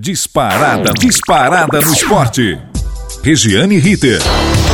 Disparada, disparada no esporte. Regiane Ritter.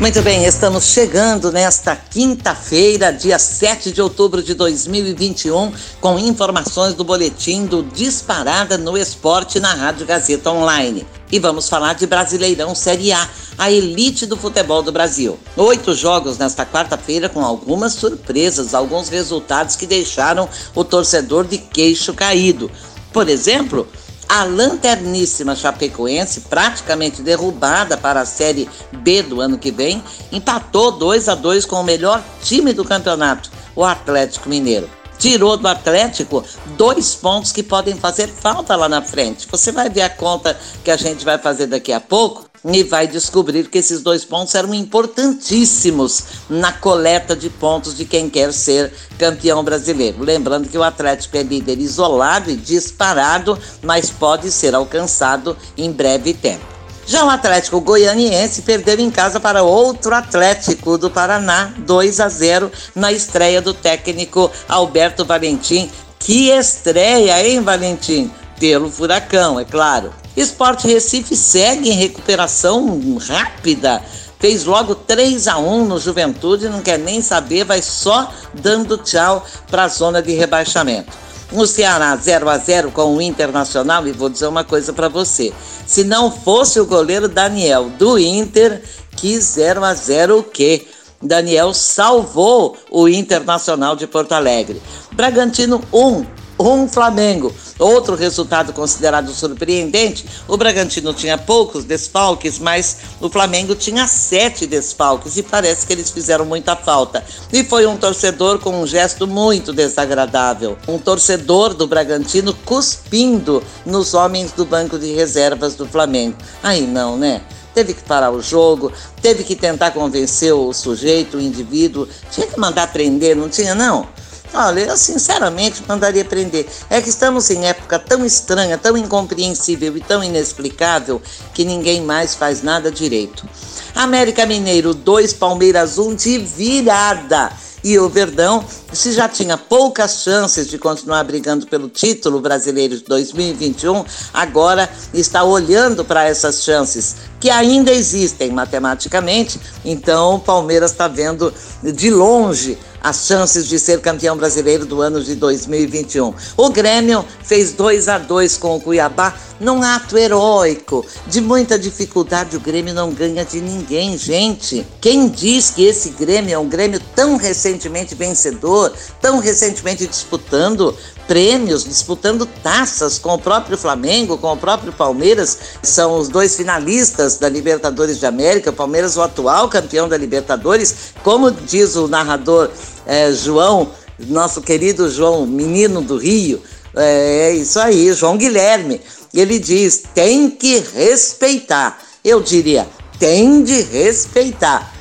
Muito bem, estamos chegando nesta quinta-feira, dia 7 de outubro de 2021, com informações do boletim do Disparada no Esporte na Rádio Gazeta Online. E vamos falar de Brasileirão Série A, a elite do futebol do Brasil. Oito jogos nesta quarta-feira com algumas surpresas, alguns resultados que deixaram o torcedor de queixo caído. Por exemplo, a lanterníssima Chapecoense, praticamente derrubada para a Série B do ano que vem, empatou 2 a 2 com o melhor time do campeonato, o Atlético Mineiro. Tirou do Atlético dois pontos que podem fazer falta lá na frente. Você vai ver a conta que a gente vai fazer daqui a pouco e vai descobrir que esses dois pontos eram importantíssimos na coleta de pontos de quem quer ser campeão brasileiro. Lembrando que o Atlético é líder isolado e disparado, mas pode ser alcançado em breve tempo. Já o Atlético Goianiense perdeu em casa para outro Atlético do Paraná, 2 a 0 na estreia do técnico Alberto Valentim. Que estreia, hein, Valentim? Pelo Furacão, é claro. Esporte Recife segue em recuperação rápida. Fez logo 3 a 1 no Juventude, não quer nem saber, vai só dando tchau para a zona de rebaixamento. No Ceará 0 a 0 com o Internacional, e vou dizer uma coisa para você. Se não fosse o goleiro Daniel do Inter, que 0 a 0 o quê? Daniel salvou o Internacional de Porto Alegre. Bragantino 1, um Flamengo. Outro resultado considerado surpreendente: o Bragantino tinha poucos desfalques, mas o Flamengo tinha sete desfalques e parece que eles fizeram muita falta. E foi um torcedor com um gesto muito desagradável. Um torcedor do Bragantino cuspindo nos homens do banco de reservas do Flamengo. Aí não, né? teve que parar o jogo, teve que tentar convencer o sujeito, o indivíduo, tinha que mandar prender, não tinha não? Olha, eu sinceramente mandaria prender. É que estamos em época tão estranha, tão incompreensível e tão inexplicável que ninguém mais faz nada direito. América Mineiro 2, Palmeiras 1 um de virada e o Verdão, se já tinha poucas chances de continuar brigando pelo título brasileiro de 2021, agora está olhando para essas chances, que ainda existem matematicamente. Então, o Palmeiras está vendo de longe as chances de ser campeão brasileiro do ano de 2021. O Grêmio fez 2 a 2 com o Cuiabá num ato heróico. De muita dificuldade, o Grêmio não ganha de ninguém, gente. Quem diz que esse Grêmio é um Grêmio tão recentemente vencedor, tão recentemente disputando prêmios, disputando taças com o próprio Flamengo, com o próprio Palmeiras, são os dois finalistas da Libertadores de América, o Palmeiras o atual campeão da Libertadores, como diz o narrador é, João, nosso querido João, menino do Rio, é, é isso aí, João Guilherme. Ele diz: tem que respeitar. Eu diria: tem de respeitar.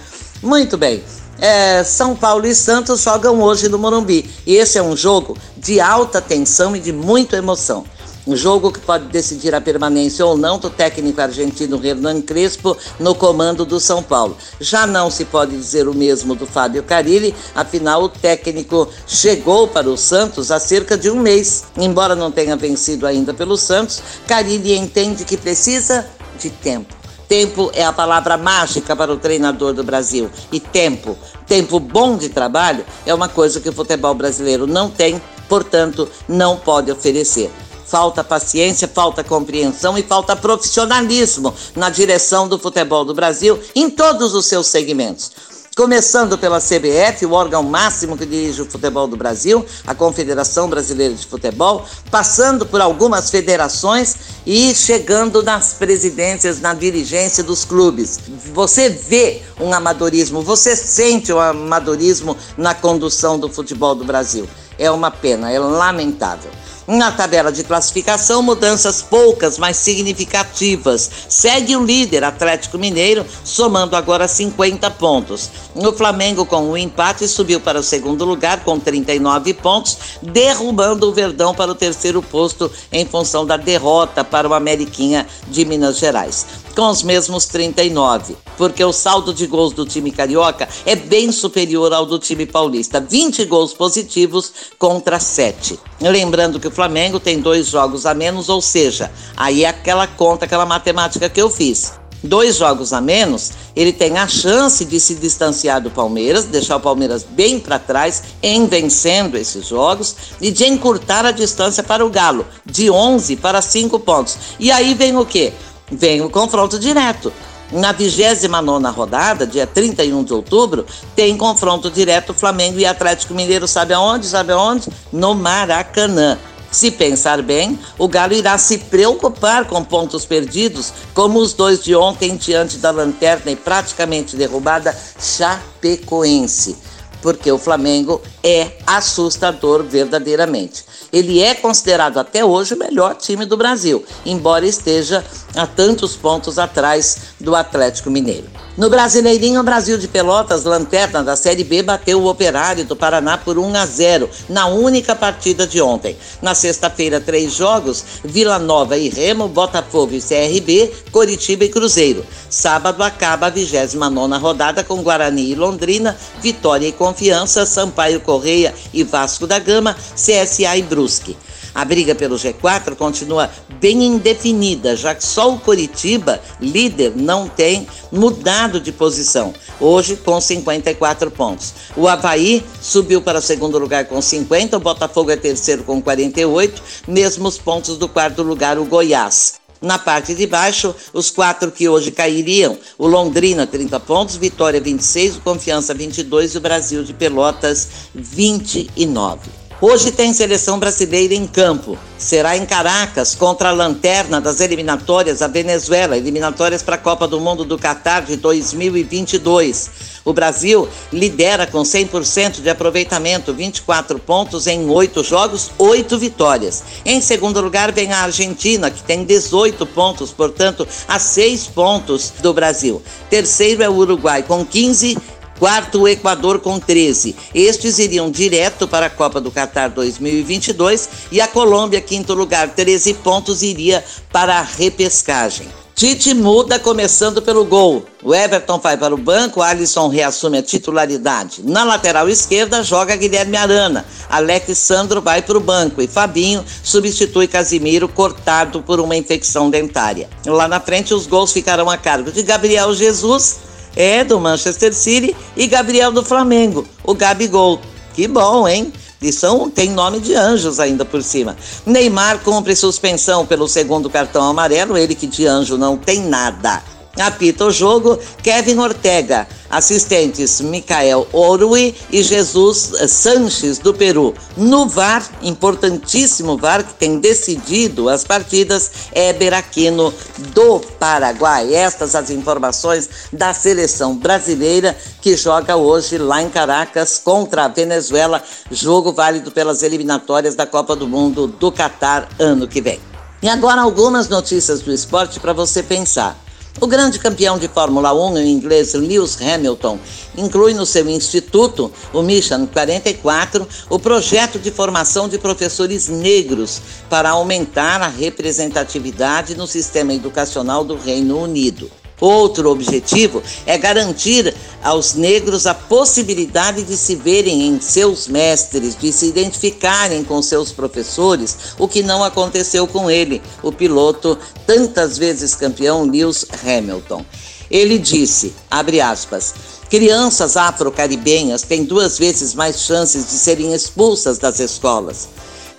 Muito bem. É, São Paulo e Santos jogam hoje no Morumbi. E esse é um jogo de alta tensão e de muita emoção. Um jogo que pode decidir a permanência ou não do técnico argentino Hernan Crespo no comando do São Paulo. Já não se pode dizer o mesmo do Fábio Carilli, afinal o técnico chegou para o Santos há cerca de um mês. Embora não tenha vencido ainda pelo Santos, Carilli entende que precisa de tempo. Tempo é a palavra mágica para o treinador do Brasil. E tempo, tempo bom de trabalho, é uma coisa que o futebol brasileiro não tem, portanto, não pode oferecer falta paciência, falta compreensão e falta profissionalismo na direção do futebol do Brasil em todos os seus segmentos. Começando pela CBF, o órgão máximo que dirige o futebol do Brasil, a Confederação Brasileira de Futebol, passando por algumas federações e chegando nas presidências, na dirigência dos clubes. Você vê um amadorismo, você sente o um amadorismo na condução do futebol do Brasil. É uma pena, é lamentável. Na tabela de classificação, mudanças poucas, mas significativas. Segue o líder Atlético Mineiro, somando agora 50 pontos. O Flamengo, com o um empate, subiu para o segundo lugar com 39 pontos, derrubando o Verdão para o terceiro posto em função da derrota para o Ameriquinha de Minas Gerais com os mesmos 39, porque o saldo de gols do time carioca é bem superior ao do time paulista, 20 gols positivos contra 7. Lembrando que o Flamengo tem dois jogos a menos, ou seja, aí é aquela conta, aquela matemática que eu fiz. Dois jogos a menos, ele tem a chance de se distanciar do Palmeiras, deixar o Palmeiras bem para trás, em vencendo esses jogos, e de encurtar a distância para o Galo, de 11 para 5 pontos. E aí vem o quê? Vem o confronto direto. Na 29 rodada, dia 31 de outubro, tem confronto direto Flamengo e Atlético Mineiro. Sabe aonde? Sabe aonde? No Maracanã. Se pensar bem, o Galo irá se preocupar com pontos perdidos, como os dois de ontem diante da lanterna e praticamente derrubada Chapecoense porque o Flamengo é assustador verdadeiramente. Ele é considerado até hoje o melhor time do Brasil, embora esteja a tantos pontos atrás do Atlético Mineiro. No Brasileirinho, o Brasil de Pelotas, lanterna da Série B, bateu o Operário do Paraná por 1 a 0 na única partida de ontem. Na sexta-feira, três jogos: Vila Nova e Remo, Botafogo e CRB, Coritiba e Cruzeiro. Sábado acaba a 29 rodada com Guarani e Londrina, Vitória e Confiança, Sampaio Correia e Vasco da Gama, CSA e Brusque. A briga pelo G4 continua bem indefinida, já que só o Coritiba, líder, não tem mudado de posição, hoje com 54 pontos. O Havaí subiu para o segundo lugar com 50, o Botafogo é terceiro com 48, mesmos pontos do quarto lugar o Goiás. Na parte de baixo, os quatro que hoje cairiam: o Londrina, 30 pontos, Vitória, 26, o Confiança, 22 e o Brasil de Pelotas, 29. Hoje tem seleção brasileira em campo. Será em Caracas contra a lanterna das eliminatórias, a Venezuela, eliminatórias para a Copa do Mundo do Catar de 2022. O Brasil lidera com 100% de aproveitamento, 24 pontos em 8 jogos, 8 vitórias. Em segundo lugar vem a Argentina, que tem 18 pontos, portanto, a 6 pontos do Brasil. Terceiro é o Uruguai com 15 Quarto, o Equador com 13. Estes iriam direto para a Copa do Catar 2022 e a Colômbia, quinto lugar, 13 pontos, iria para a repescagem. Tite muda começando pelo gol. O Everton vai para o banco, Alisson reassume a titularidade. Na lateral esquerda joga Guilherme Arana. Alex Sandro vai para o banco e Fabinho substitui Casimiro cortado por uma infecção dentária. Lá na frente os gols ficarão a cargo de Gabriel Jesus é do Manchester City e Gabriel do Flamengo, o Gabigol. Que bom, hein? E são, tem nome de anjos ainda por cima. Neymar cumpre suspensão pelo segundo cartão amarelo, ele que de anjo não tem nada. Apita o jogo Kevin Ortega, assistentes Micael Orui e Jesus Sanches do Peru. No VAR, importantíssimo VAR que tem decidido as partidas, é Beraquino do Paraguai. Estas as informações da seleção brasileira que joga hoje lá em Caracas contra a Venezuela, jogo válido pelas eliminatórias da Copa do Mundo do Catar ano que vem. E agora algumas notícias do esporte para você pensar. O grande campeão de Fórmula 1, o inglês Lewis Hamilton, inclui no seu instituto, o Mission 44, o projeto de formação de professores negros para aumentar a representatividade no sistema educacional do Reino Unido. Outro objetivo é garantir aos negros a possibilidade de se verem em seus mestres, de se identificarem com seus professores, o que não aconteceu com ele, o piloto tantas vezes campeão Lewis Hamilton. Ele disse, abre aspas, crianças afro-caribenhas têm duas vezes mais chances de serem expulsas das escolas.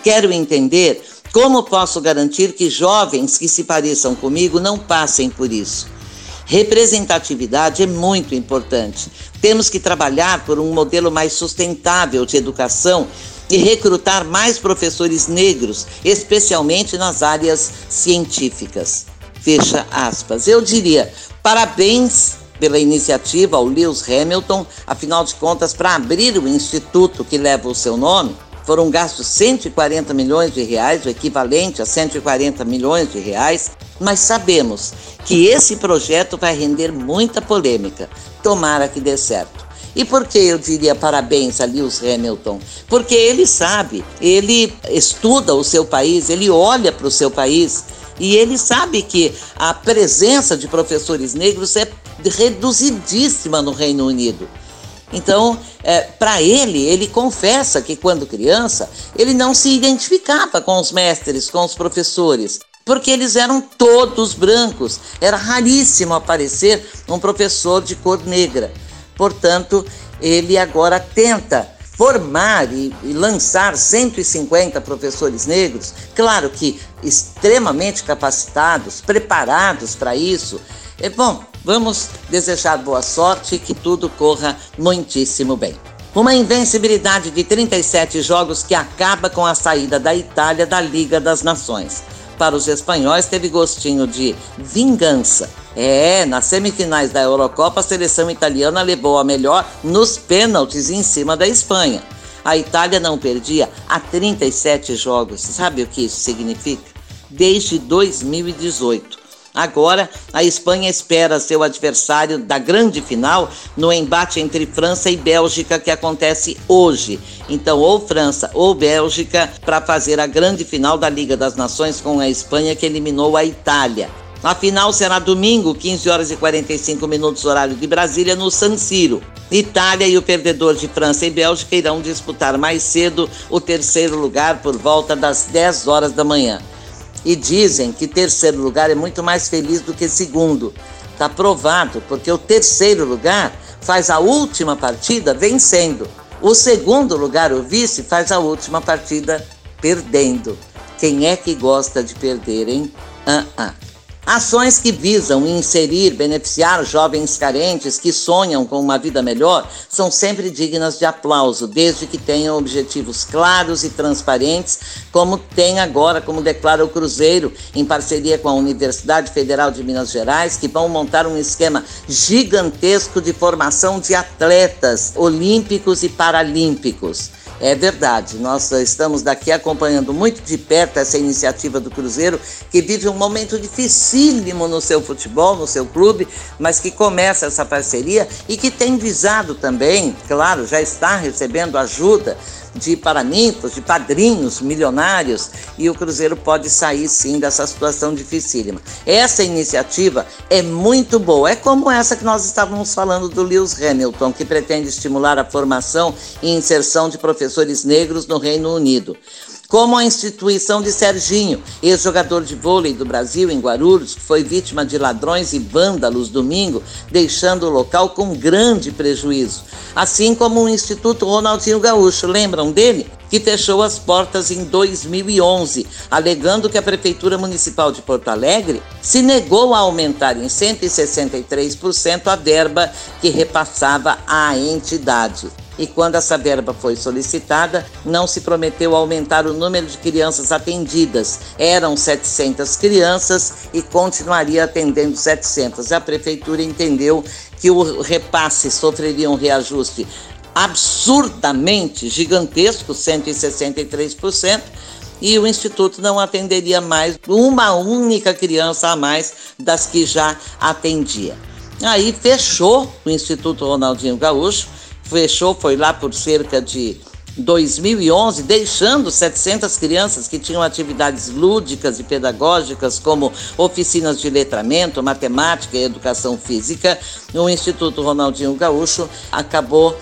Quero entender como posso garantir que jovens que se pareçam comigo não passem por isso. Representatividade é muito importante. Temos que trabalhar por um modelo mais sustentável de educação e recrutar mais professores negros, especialmente nas áreas científicas. Fecha aspas. Eu diria, parabéns pela iniciativa ao Lewis Hamilton, afinal de contas, para abrir o instituto que leva o seu nome, foram gastos 140 milhões de reais, o equivalente a 140 milhões de reais, mas sabemos que esse projeto vai render muita polêmica. Tomara que dê certo. E por que eu diria parabéns a Lewis Hamilton? Porque ele sabe, ele estuda o seu país, ele olha para o seu país e ele sabe que a presença de professores negros é reduzidíssima no Reino Unido. Então, é, para ele, ele confessa que quando criança, ele não se identificava com os mestres, com os professores, porque eles eram todos brancos. Era raríssimo aparecer um professor de cor negra. Portanto, ele agora tenta formar e, e, lançar 150 professores negros, claro que extremamente capacitados, preparados para isso. É bom, vamos desejar boa sorte e que tudo corra muitíssimo bem. Uma invencibilidade de 37 jogos que acaba com a saída da Itália da Liga das Nações. Para os espanhóis, teve gostinho de vingança é, nas semifinais da Eurocopa, a seleção italiana levou a melhor nos pênaltis em cima da Espanha. A Itália não perdia há 37 jogos. Sabe o que isso significa? Desde 2018. Agora, a Espanha espera seu adversário da grande final no embate entre França e Bélgica que acontece hoje. Então, ou França ou Bélgica para fazer a grande final da Liga das Nações com a Espanha que eliminou a Itália. A final será domingo, 15 horas e 45 minutos, horário de Brasília, no San Siro. Itália e o perdedor de França e Bélgica irão disputar mais cedo o terceiro lugar por volta das 10 horas da manhã. E dizem que terceiro lugar é muito mais feliz do que segundo. Está provado, porque o terceiro lugar faz a última partida vencendo. O segundo lugar, o vice, faz a última partida perdendo. Quem é que gosta de perder, hein? Ah, ah. Ações que visam inserir, beneficiar jovens carentes que sonham com uma vida melhor são sempre dignas de aplauso, desde que tenham objetivos claros e transparentes, como tem agora, como declara o Cruzeiro, em parceria com a Universidade Federal de Minas Gerais, que vão montar um esquema gigantesco de formação de atletas olímpicos e paralímpicos. É verdade, nós estamos daqui acompanhando muito de perto essa iniciativa do Cruzeiro, que vive um momento dificílimo no seu futebol, no seu clube, mas que começa essa parceria e que tem visado também, claro, já está recebendo ajuda de paraninfos, de padrinhos milionários, e o Cruzeiro pode sair sim dessa situação dificílima. Essa iniciativa é muito boa, é como essa que nós estávamos falando do Lewis Hamilton, que pretende estimular a formação e inserção de professores negros no Reino Unido como a instituição de Serginho, ex-jogador de vôlei do Brasil em Guarulhos, que foi vítima de ladrões e vândalos domingo, deixando o local com grande prejuízo. Assim como o Instituto Ronaldinho Gaúcho, lembram dele? Que fechou as portas em 2011, alegando que a Prefeitura Municipal de Porto Alegre se negou a aumentar em 163% a verba que repassava à entidade e quando essa verba foi solicitada, não se prometeu aumentar o número de crianças atendidas. Eram 700 crianças e continuaria atendendo 700. A prefeitura entendeu que o repasse sofreria um reajuste absurdamente gigantesco, 163%, e o Instituto não atenderia mais uma única criança a mais das que já atendia. Aí fechou o Instituto Ronaldinho Gaúcho fechou, foi lá por cerca de 2011, deixando 700 crianças que tinham atividades lúdicas e pedagógicas, como oficinas de letramento, matemática e educação física. O Instituto Ronaldinho Gaúcho acabou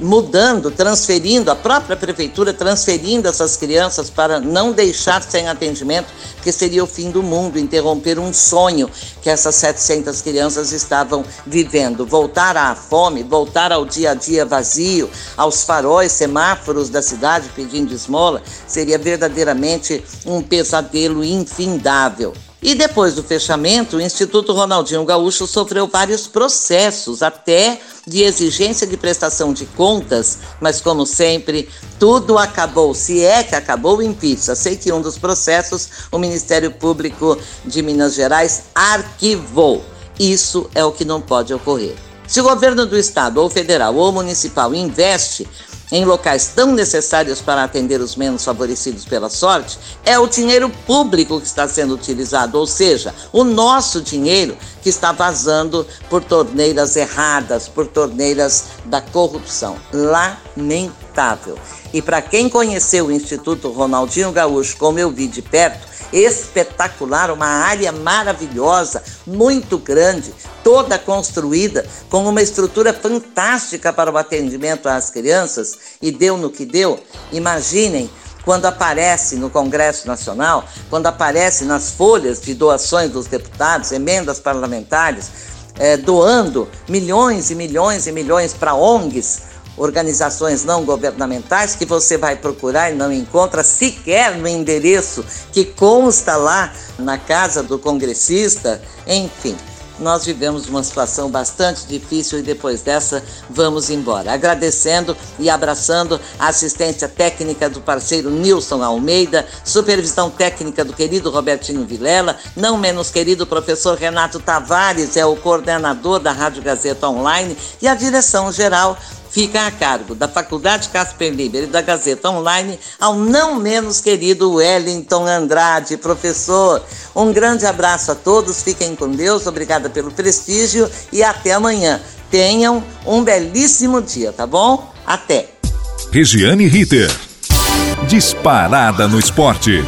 mudando, transferindo, a própria prefeitura transferindo essas crianças para não deixar sem atendimento, que seria o fim do mundo, interromper um sonho que essas 700 crianças estavam vivendo. Voltar à fome, voltar ao dia a dia vazio, aos faróis, semáforos da cidade pedindo esmola, seria verdadeiramente um pesadelo infindável. E depois do fechamento, o Instituto Ronaldinho Gaúcho sofreu vários processos, até de exigência de prestação de contas, mas como sempre, tudo acabou, se é que acabou em pizza. Sei que um dos processos o Ministério Público de Minas Gerais arquivou. Isso é o que não pode ocorrer. Se o governo do estado, ou federal, ou municipal investe em locais tão necessários para atender os menos favorecidos pela sorte, é o dinheiro público que está sendo utilizado, ou seja, o nosso dinheiro que está vazando por torneiras erradas, por torneiras da corrupção. Lamentável. E para quem conheceu o Instituto Ronaldinho Gaúcho, como eu vi de perto, espetacular, uma área maravilhosa, muito grande, toda construída com uma estrutura fantástica para o atendimento às crianças e deu no que deu. Imaginem quando aparece no Congresso Nacional, quando aparece nas folhas de doações dos deputados, emendas parlamentares, é, doando milhões e milhões e milhões para ONGs, organizações não governamentais, que você vai procurar e não encontra sequer no endereço que consta lá na casa do congressista, enfim nós vivemos uma situação bastante difícil e depois dessa vamos embora. Agradecendo e abraçando a assistência técnica do parceiro Nilson Almeida, supervisão técnica do querido Robertinho Vilela, não menos querido professor Renato Tavares, é o coordenador da Rádio Gazeta Online e a direção geral fica a cargo da Faculdade Casper Liber e da Gazeta Online ao não menos querido Wellington Andrade, professor. Um grande abraço a todos, fiquem com Deus, obrigada pelo prestígio e até amanhã. Tenham um belíssimo dia, tá bom? Até. Regiane Ritter. Disparada no esporte.